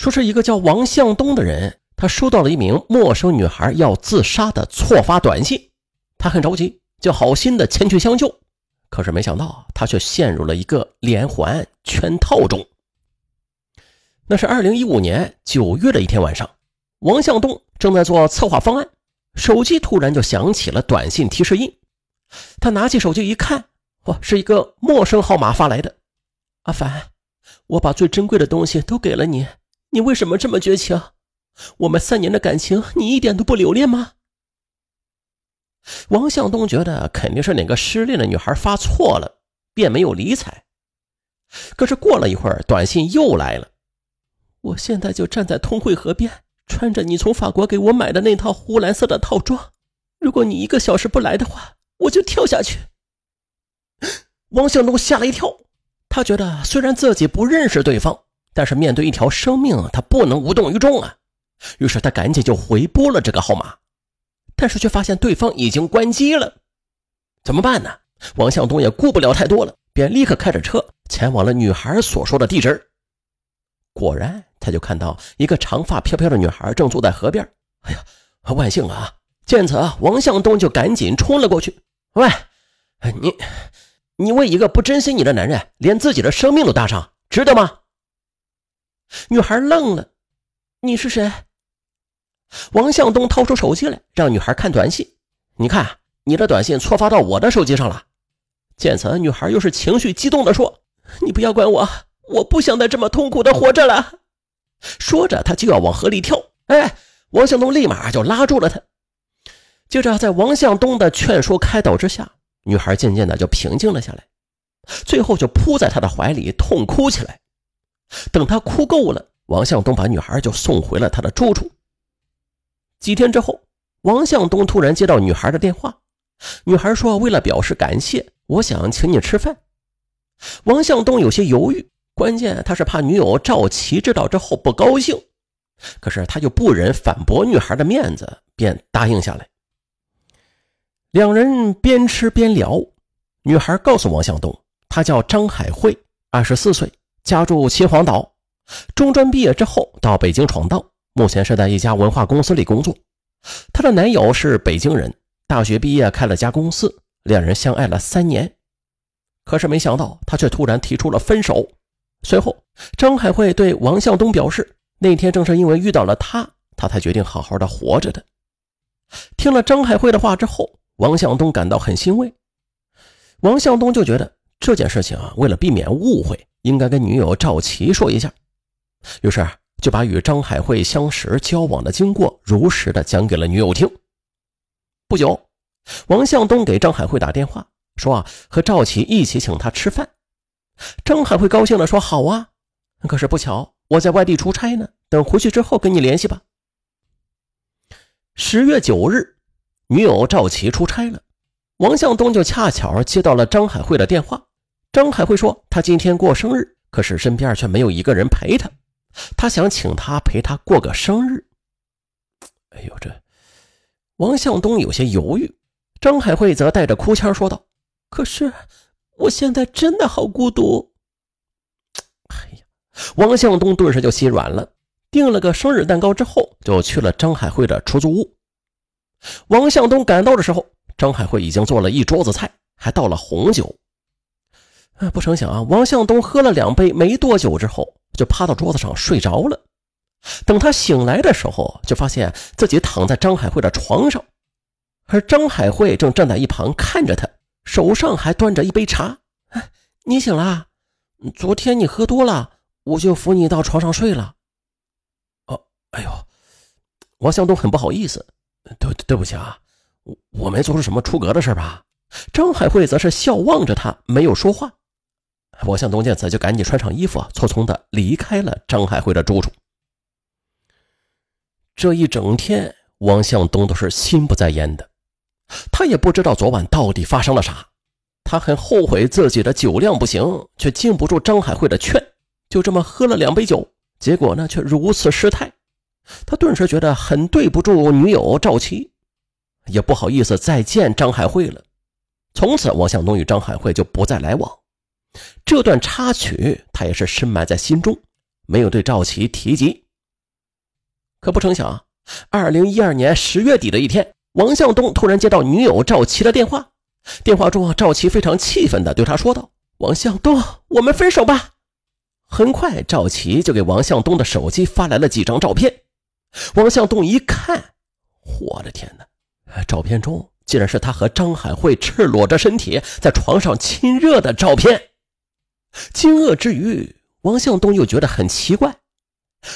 说是一个叫王向东的人，他收到了一名陌生女孩要自杀的错发短信，他很着急，就好心的前去相救。可是没想到，他却陷入了一个连环圈套中。那是二零一五年九月的一天晚上，王向东正在做策划方案，手机突然就响起了短信提示音。他拿起手机一看，哇，是一个陌生号码发来的。阿凡，我把最珍贵的东西都给了你。你为什么这么绝情？我们三年的感情，你一点都不留恋吗？王向东觉得肯定是哪个失恋的女孩发错了，便没有理睬。可是过了一会儿，短信又来了。我现在就站在通惠河边，穿着你从法国给我买的那套湖蓝色的套装。如果你一个小时不来的话，我就跳下去。王向东吓了一跳，他觉得虽然自己不认识对方。但是面对一条生命，他不能无动于衷啊！于是他赶紧就回拨了这个号码，但是却发现对方已经关机了。怎么办呢？王向东也顾不了太多了，便立刻开着车前往了女孩所说的地址。果然，他就看到一个长发飘飘的女孩正坐在河边。哎呀，万幸啊！见此，王向东就赶紧冲了过去。喂，你，你为一个不珍惜你的男人，连自己的生命都搭上，值得吗？女孩愣了，你是谁？王向东掏出手机来，让女孩看短信。你看，你的短信错发到我的手机上了。见此，女孩又是情绪激动的说：“你不要管我，我不想再这么痛苦的活着了。”说着，她就要往河里跳。哎，王向东立马就拉住了她。接着，在王向东的劝说开导之下，女孩渐渐的就平静了下来，最后就扑在他的怀里痛哭起来。等他哭够了，王向东把女孩就送回了他的住处。几天之后，王向东突然接到女孩的电话，女孩说：“为了表示感谢，我想请你吃饭。”王向东有些犹豫，关键他是怕女友赵琪知道之后不高兴，可是他又不忍反驳女孩的面子，便答应下来。两人边吃边聊，女孩告诉王向东，她叫张海慧，二十四岁。家住秦皇岛，中专毕业之后到北京闯荡，目前是在一家文化公司里工作。她的男友是北京人，大学毕业开了家公司，两人相爱了三年。可是没想到，他却突然提出了分手。随后，张海慧对王向东表示，那天正是因为遇到了他，他才决定好好的活着的。听了张海慧的话之后，王向东感到很欣慰。王向东就觉得这件事情啊，为了避免误会。应该跟女友赵琪说一下，于是就把与张海慧相识、交往的经过如实的讲给了女友听。不久，王向东给张海慧打电话，说啊和赵琪一起请她吃饭。张海慧高兴的说：“好啊，可是不巧我在外地出差呢，等回去之后跟你联系吧。”十月九日，女友赵琪出差了，王向东就恰巧接到了张海慧的电话。张海慧说：“他今天过生日，可是身边却没有一个人陪他。他想请他陪他过个生日。”哎呦，这王向东有些犹豫。张海慧则带着哭腔说道：“可是我现在真的好孤独。”哎呀，王向东顿时就心软了，订了个生日蛋糕之后，就去了张海慧的出租屋。王向东赶到的时候，张海慧已经做了一桌子菜，还倒了红酒。不成想啊，王向东喝了两杯没多久之后，就趴到桌子上睡着了。等他醒来的时候，就发现自己躺在张海慧的床上，而张海慧正站在一旁看着他，手上还端着一杯茶。你醒了？昨天你喝多了，我就扶你到床上睡了。哦，哎呦，王向东很不好意思，对对不起啊，我我没做出什么出格的事吧？张海慧则是笑望着他，没有说话。王向东见此，就赶紧穿上衣服，匆匆的离开了张海慧的住处。这一整天，王向东都是心不在焉的，他也不知道昨晚到底发生了啥。他很后悔自己的酒量不行，却经不住张海慧的劝，就这么喝了两杯酒，结果呢，却如此失态。他顿时觉得很对不住女友赵琪，也不好意思再见张海慧了。从此，王向东与张海慧就不再来往。这段插曲，他也是深埋在心中，没有对赵琪提及，可不成想，二零一二年十月底的一天，王向东突然接到女友赵琪的电话。电话中，赵琪非常气愤地对他说道：“王向东，我们分手吧。”很快，赵琪就给王向东的手机发来了几张照片。王向东一看，我的天哪！照片中竟然是他和张海慧赤裸着身体在床上亲热的照片。惊愕之余，王向东又觉得很奇怪。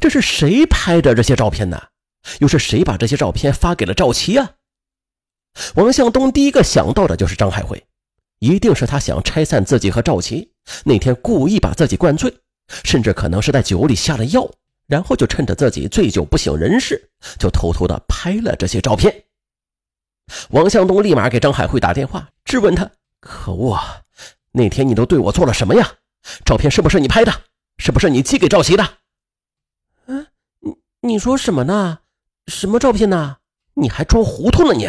这是谁拍的这些照片呢？又是谁把这些照片发给了赵琪啊？王向东第一个想到的就是张海慧，一定是他想拆散自己和赵琪，那天故意把自己灌醉，甚至可能是在酒里下了药，然后就趁着自己醉酒不省人事，就偷偷的拍了这些照片。王向东立马给张海慧打电话，质问他：“可恶，那天你都对我做了什么呀？照片是不是你拍的？是不是你寄给赵琪的？”嗯你说什么呢？什么照片呢？你还装糊涂呢？你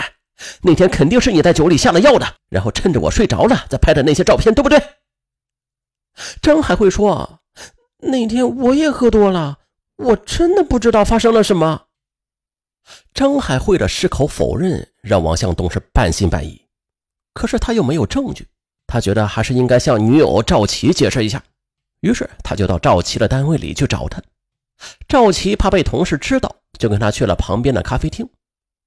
那天肯定是你在酒里下了药的，然后趁着我睡着了再拍的那些照片，对不对？张海慧说：“那天我也喝多了，我真的不知道发生了什么。”张海慧的矢口否认让王向东是半信半疑，可是他又没有证据，他觉得还是应该向女友赵琪解释一下，于是他就到赵琪的单位里去找他。赵琪怕被同事知道，就跟他去了旁边的咖啡厅。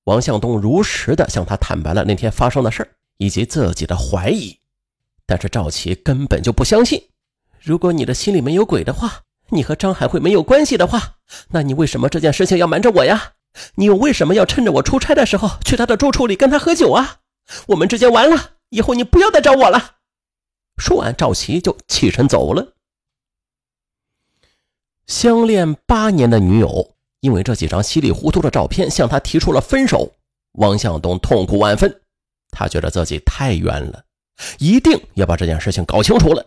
王向东如实的向他坦白了那天发生的事以及自己的怀疑，但是赵琪根本就不相信。如果你的心里没有鬼的话，你和张海慧没有关系的话，那你为什么这件事情要瞒着我呀？你又为什么要趁着我出差的时候去他的住处里跟他喝酒啊？我们之间完了，以后你不要再找我了。说完，赵琪就起身走了。相恋八年的女友，因为这几张稀里糊涂的照片向他提出了分手。王向东痛苦万分，他觉得自己太冤了，一定要把这件事情搞清楚了。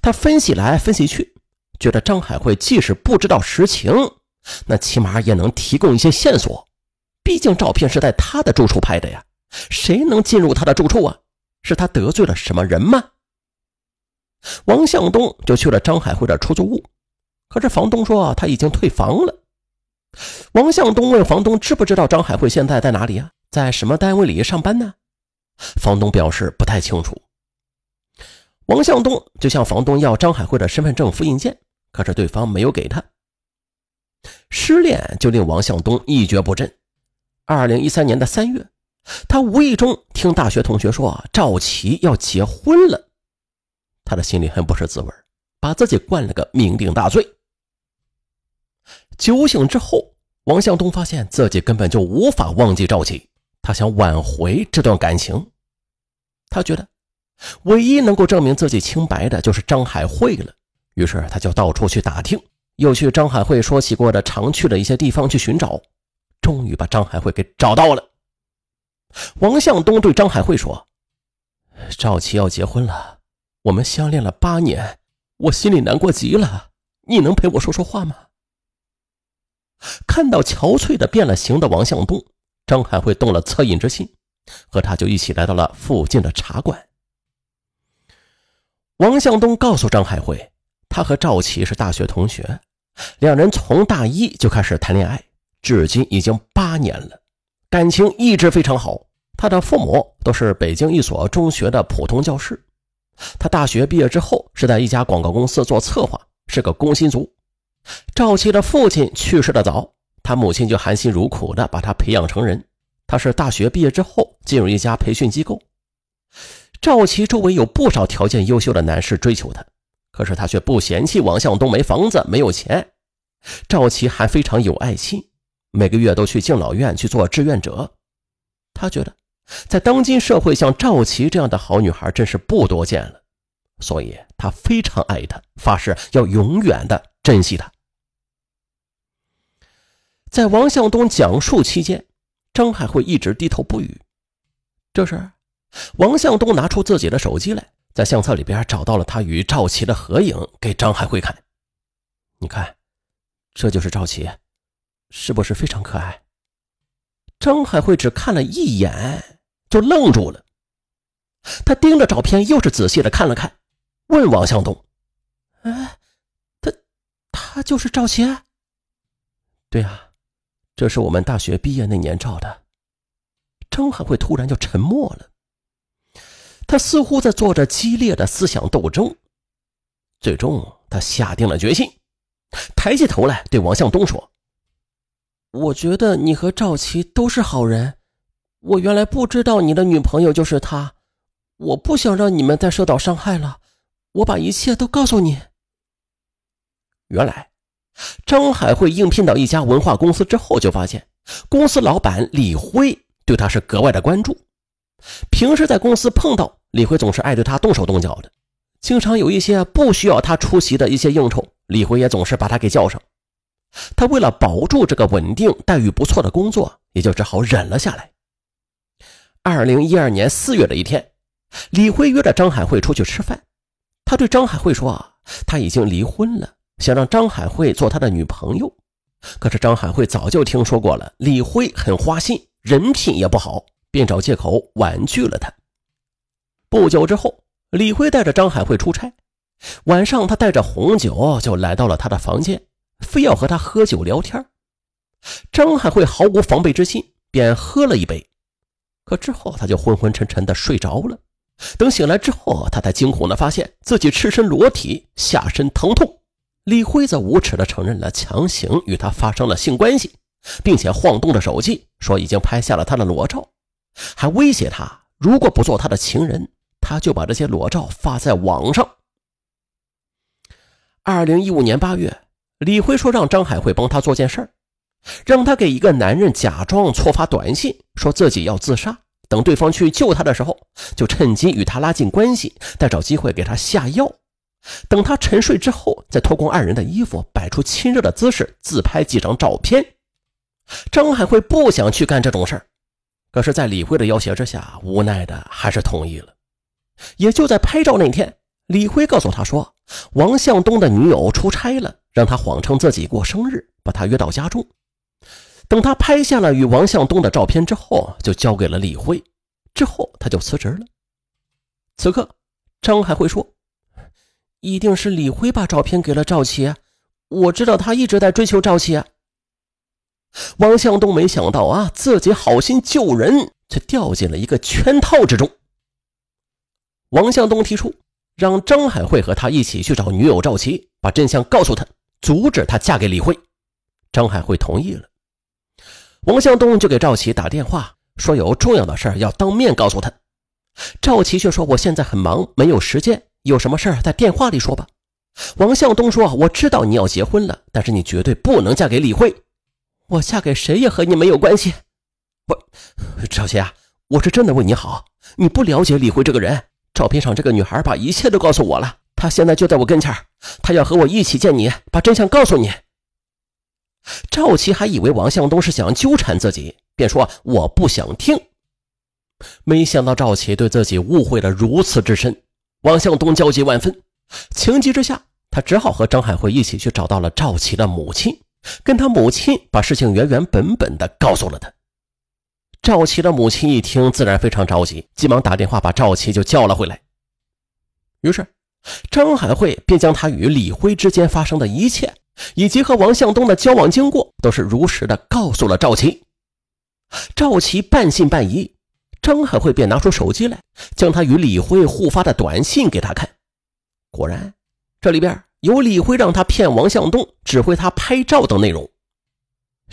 他分析来分析去，觉得张海慧即使不知道实情，那起码也能提供一些线索。毕竟照片是在他的住处拍的呀，谁能进入他的住处啊？是他得罪了什么人吗？王向东就去了张海慧的出租屋。可是房东说他已经退房了。王向东问房东知不知道张海慧现在在哪里啊？在什么单位里上班呢？房东表示不太清楚。王向东就向房东要张海慧的身份证复印件，可是对方没有给他。失恋就令王向东一蹶不振。二零一三年的三月，他无意中听大学同学说赵琪要结婚了，他的心里很不是滋味，把自己灌了个酩酊大醉。酒醒之后，王向东发现自己根本就无法忘记赵琪，他想挽回这段感情。他觉得，唯一能够证明自己清白的就是张海慧了。于是，他就到处去打听，又去张海慧说起过的常去的一些地方去寻找，终于把张海慧给找到了。王向东对张海慧说：“赵琪要结婚了，我们相恋了八年，我心里难过极了，你能陪我说说话吗？”看到憔悴的变了形的王向东，张海慧动了恻隐之心，和他就一起来到了附近的茶馆。王向东告诉张海慧，他和赵琪是大学同学，两人从大一就开始谈恋爱，至今已经八年了，感情一直非常好。他的父母都是北京一所中学的普通教师，他大学毕业之后是在一家广告公司做策划，是个工薪族。赵琪的父亲去世的早，他母亲就含辛茹苦的把他培养成人。他是大学毕业之后进入一家培训机构。赵琪周围有不少条件优秀的男士追求他，可是他却不嫌弃王向东没房子没有钱。赵琪还非常有爱心，每个月都去敬老院去做志愿者。他觉得，在当今社会，像赵琪这样的好女孩真是不多见了，所以他非常爱她，发誓要永远的珍惜她。在王向东讲述期间，张海慧一直低头不语。这时，王向东拿出自己的手机来，在相册里边找到了他与赵琪的合影，给张海慧看。你看，这就是赵琪，是不是非常可爱？张海慧只看了一眼就愣住了，他盯着照片，又是仔细的看了看，问王向东：“哎，他，他就是赵琪？”“对啊。”这是我们大学毕业那年照的。张海慧突然就沉默了，他似乎在做着激烈的思想斗争。最终，他下定了决心，抬起头来对王向东说：“我觉得你和赵琪都是好人。我原来不知道你的女朋友就是她，我不想让你们再受到伤害了。我把一切都告诉你。”原来，张海慧应聘到一家文化公司之后，就发现公司老板李辉对他是格外的关注。平时在公司碰到李辉，总是爱对他动手动脚的。经常有一些不需要他出席的一些应酬，李辉也总是把他给叫上。他为了保住这个稳定、待遇不错的工作，也就只好忍了下来。二零一二年四月的一天，李辉约着张海慧出去吃饭。他对张海慧说：“啊，他已经离婚了，想让张海慧做他的女朋友。”可是张海慧早就听说过了，李辉很花心，人品也不好，便找借口婉拒了他。不久之后。李辉带着张海慧出差，晚上他带着红酒就来到了他的房间，非要和他喝酒聊天。张海慧毫无防备之心，便喝了一杯，可之后他就昏昏沉沉的睡着了。等醒来之后，他才惊恐的发现自己赤身裸体，下身疼痛。李辉则无耻的承认了强行与他发生了性关系，并且晃动着手机说已经拍下了他的裸照，还威胁他如果不做他的情人。他就把这些裸照发在网上。二零一五年八月，李辉说让张海慧帮他做件事儿，让他给一个男人假装错发短信，说自己要自杀，等对方去救他的时候，就趁机与他拉近关系，再找机会给他下药。等他沉睡之后，再脱光二人的衣服，摆出亲热的姿势，自拍几张照片。张海慧不想去干这种事儿，可是，在李辉的要挟之下，无奈的还是同意了。也就在拍照那天，李辉告诉他说，王向东的女友出差了，让他谎称自己过生日，把他约到家中。等他拍下了与王向东的照片之后，就交给了李辉。之后他就辞职了。此刻，张海辉说：“一定是李辉把照片给了赵琪，我知道他一直在追求赵琪。”王向东没想到啊，自己好心救人，却掉进了一个圈套之中。王向东提出让张海慧和他一起去找女友赵琪，把真相告诉他，阻止她嫁给李慧。张海慧同意了。王向东就给赵琪打电话，说有重要的事要当面告诉他。赵琪却说：“我现在很忙，没有时间，有什么事在电话里说吧。”王向东说：“我知道你要结婚了，但是你绝对不能嫁给李慧。我嫁给谁也和你没有关系。”不，赵琪啊，我是真的为你好，你不了解李慧这个人。照片上这个女孩把一切都告诉我了，她现在就在我跟前她要和我一起见你，把真相告诉你。赵琪还以为王向东是想纠缠自己，便说我不想听。没想到赵琪对自己误会了如此之深，王向东焦急万分，情急之下，他只好和张海慧一起去找到了赵琪的母亲，跟他母亲把事情原原本本的告诉了他。赵琪的母亲一听，自然非常着急，急忙打电话把赵琪就叫了回来。于是，张海慧便将他与李辉之间发生的一切，以及和王向东的交往经过，都是如实的告诉了赵琪。赵琪半信半疑，张海慧便拿出手机来，将他与李辉互发的短信给他看。果然，这里边有李辉让他骗王向东，指挥他拍照等内容。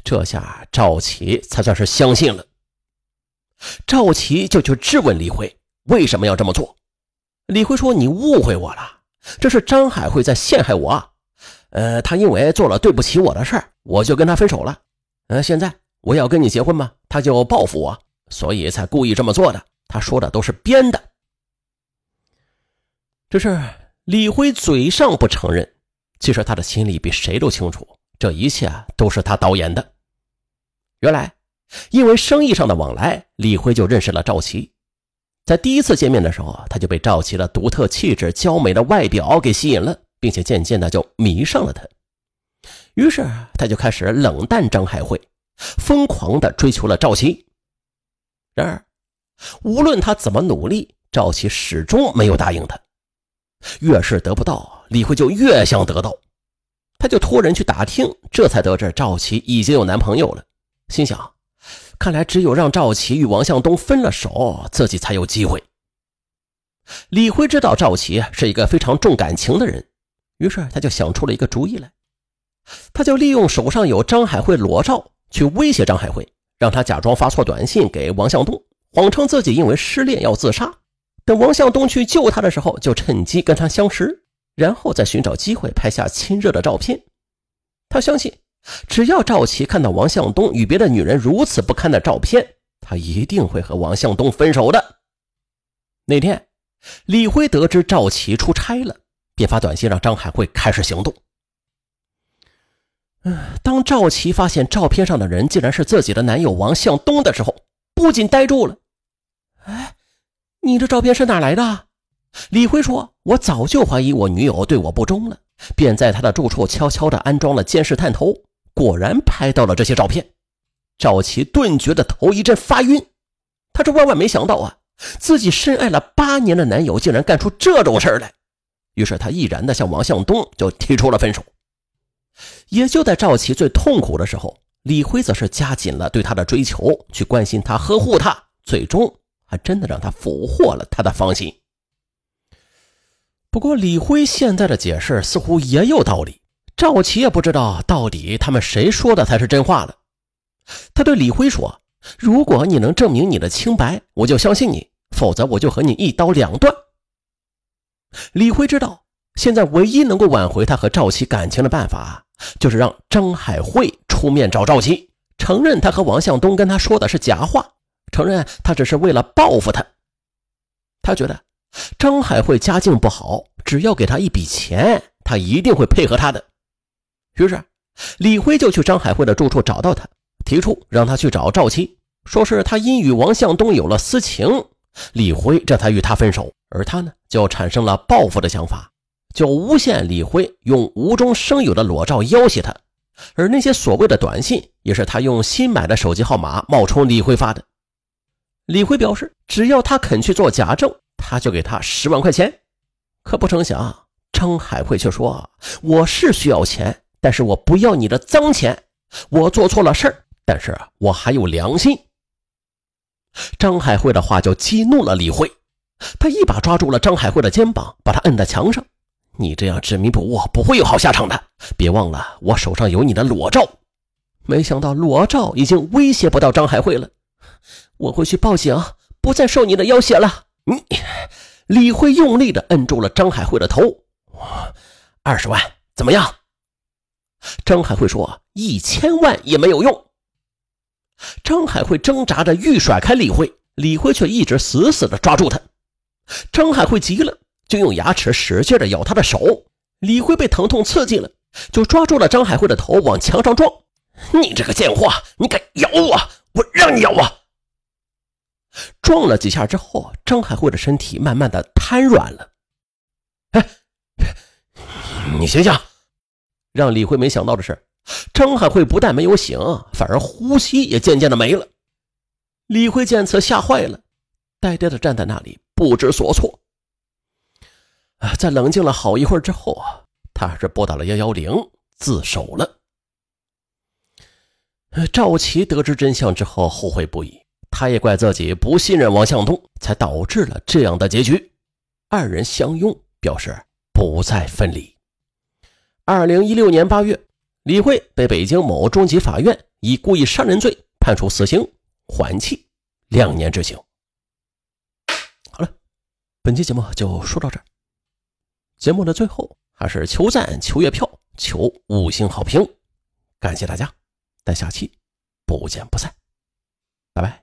这下赵琪才算是相信了。赵琪就去质问李辉为什么要这么做。李辉说：“你误会我了，这是张海慧在陷害我。呃，他因为做了对不起我的事儿，我就跟他分手了。呃，现在我要跟你结婚嘛，他就报复我，所以才故意这么做的。他说的都是编的。这是李辉嘴上不承认，其实他的心里比谁都清楚，这一切都是他导演的。原来。”因为生意上的往来，李辉就认识了赵琪。在第一次见面的时候，他就被赵琪的独特气质、娇美的外表给吸引了，并且渐渐的就迷上了她。于是他就开始冷淡张海慧，疯狂的追求了赵琪。然而，无论他怎么努力，赵琪始终没有答应他。越是得不到，李辉就越想得到，他就托人去打听，这才得知赵琪已经有男朋友了。心想，看来只有让赵琪与王向东分了手，自己才有机会。李辉知道赵琪是一个非常重感情的人，于是他就想出了一个主意来，他就利用手上有张海慧裸照去威胁张海慧，让他假装发错短信给王向东，谎称自己因为失恋要自杀。等王向东去救他的时候，就趁机跟他相识，然后再寻找机会拍下亲热的照片。他相信，只要赵琪看到王向东与别的女人如此不堪的照片，他一定会和王向东分手的。那天。李辉得知赵琪出差了，便发短信让张海慧开始行动。嗯，当赵琪发现照片上的人竟然是自己的男友王向东的时候，不仅呆住了。哎，你这照片是哪来的？李辉说：“我早就怀疑我女友对我不忠了，便在她的住处悄悄地安装了监视探头，果然拍到了这些照片。”赵琪顿觉得头一阵发晕，他这万万没想到啊！自己深爱了八年的男友竟然干出这种事来，于是他毅然的向王向东就提出了分手。也就在赵琪最痛苦的时候，李辉则是加紧了对他的追求，去关心他、呵护他，最终还真的让他俘获了他的芳心。不过，李辉现在的解释似乎也有道理，赵琪也不知道到底他们谁说的才是真话了。他对李辉说。如果你能证明你的清白，我就相信你；否则，我就和你一刀两断。李辉知道，现在唯一能够挽回他和赵琪感情的办法，就是让张海慧出面找赵琪，承认他和王向东跟他说的是假话，承认他只是为了报复他。他觉得张海慧家境不好，只要给他一笔钱，他一定会配合他的。于是，李辉就去张海慧的住处找到他。提出让他去找赵七，说是他因与王向东有了私情，李辉这才与他分手，而他呢就产生了报复的想法，就诬陷李辉用无中生有的裸照要挟他，而那些所谓的短信也是他用新买的手机号码冒充李辉发的。李辉表示，只要他肯去做假证，他就给他十万块钱。可不成想，张海慧却说：“我是需要钱，但是我不要你的脏钱，我做错了事儿。”但是我还有良心。张海慧的话就激怒了李慧，他一把抓住了张海慧的肩膀，把他摁在墙上。你这样执迷不悟，不会有好下场的。别忘了，我手上有你的裸照。没想到裸照已经威胁不到张海慧了。我会去报警，不再受你的要挟了。你，李慧用力的摁住了张海慧的头。二十万怎么样？张海慧说：“一千万也没有用。”张海慧挣扎着欲甩开李慧，李慧却一直死死地抓住他。张海慧急了，就用牙齿使劲地咬他的手。李慧被疼痛刺激了，就抓住了张海慧的头往墙上撞。你这个贱货，你敢咬我，我让你咬我！撞了几下之后，张海慧的身体慢慢的瘫软了。哎，你醒醒！让李慧没想到的是。张海慧不但没有醒，反而呼吸也渐渐的没了。李辉见此吓坏了，呆呆的站在那里不知所措。在冷静了好一会儿之后啊，他还是拨打了幺幺零自首了。赵琪得知真相之后后悔不已，他也怪自己不信任王向东，才导致了这样的结局。二人相拥，表示不再分离。二零一六年八月。李慧被北京某中级法院以故意杀人罪判处死刑，缓期两年执行。好了，本期节目就说到这儿。节目的最后还是求赞、求月票、求五星好评，感谢大家，咱下期不见不散，拜拜。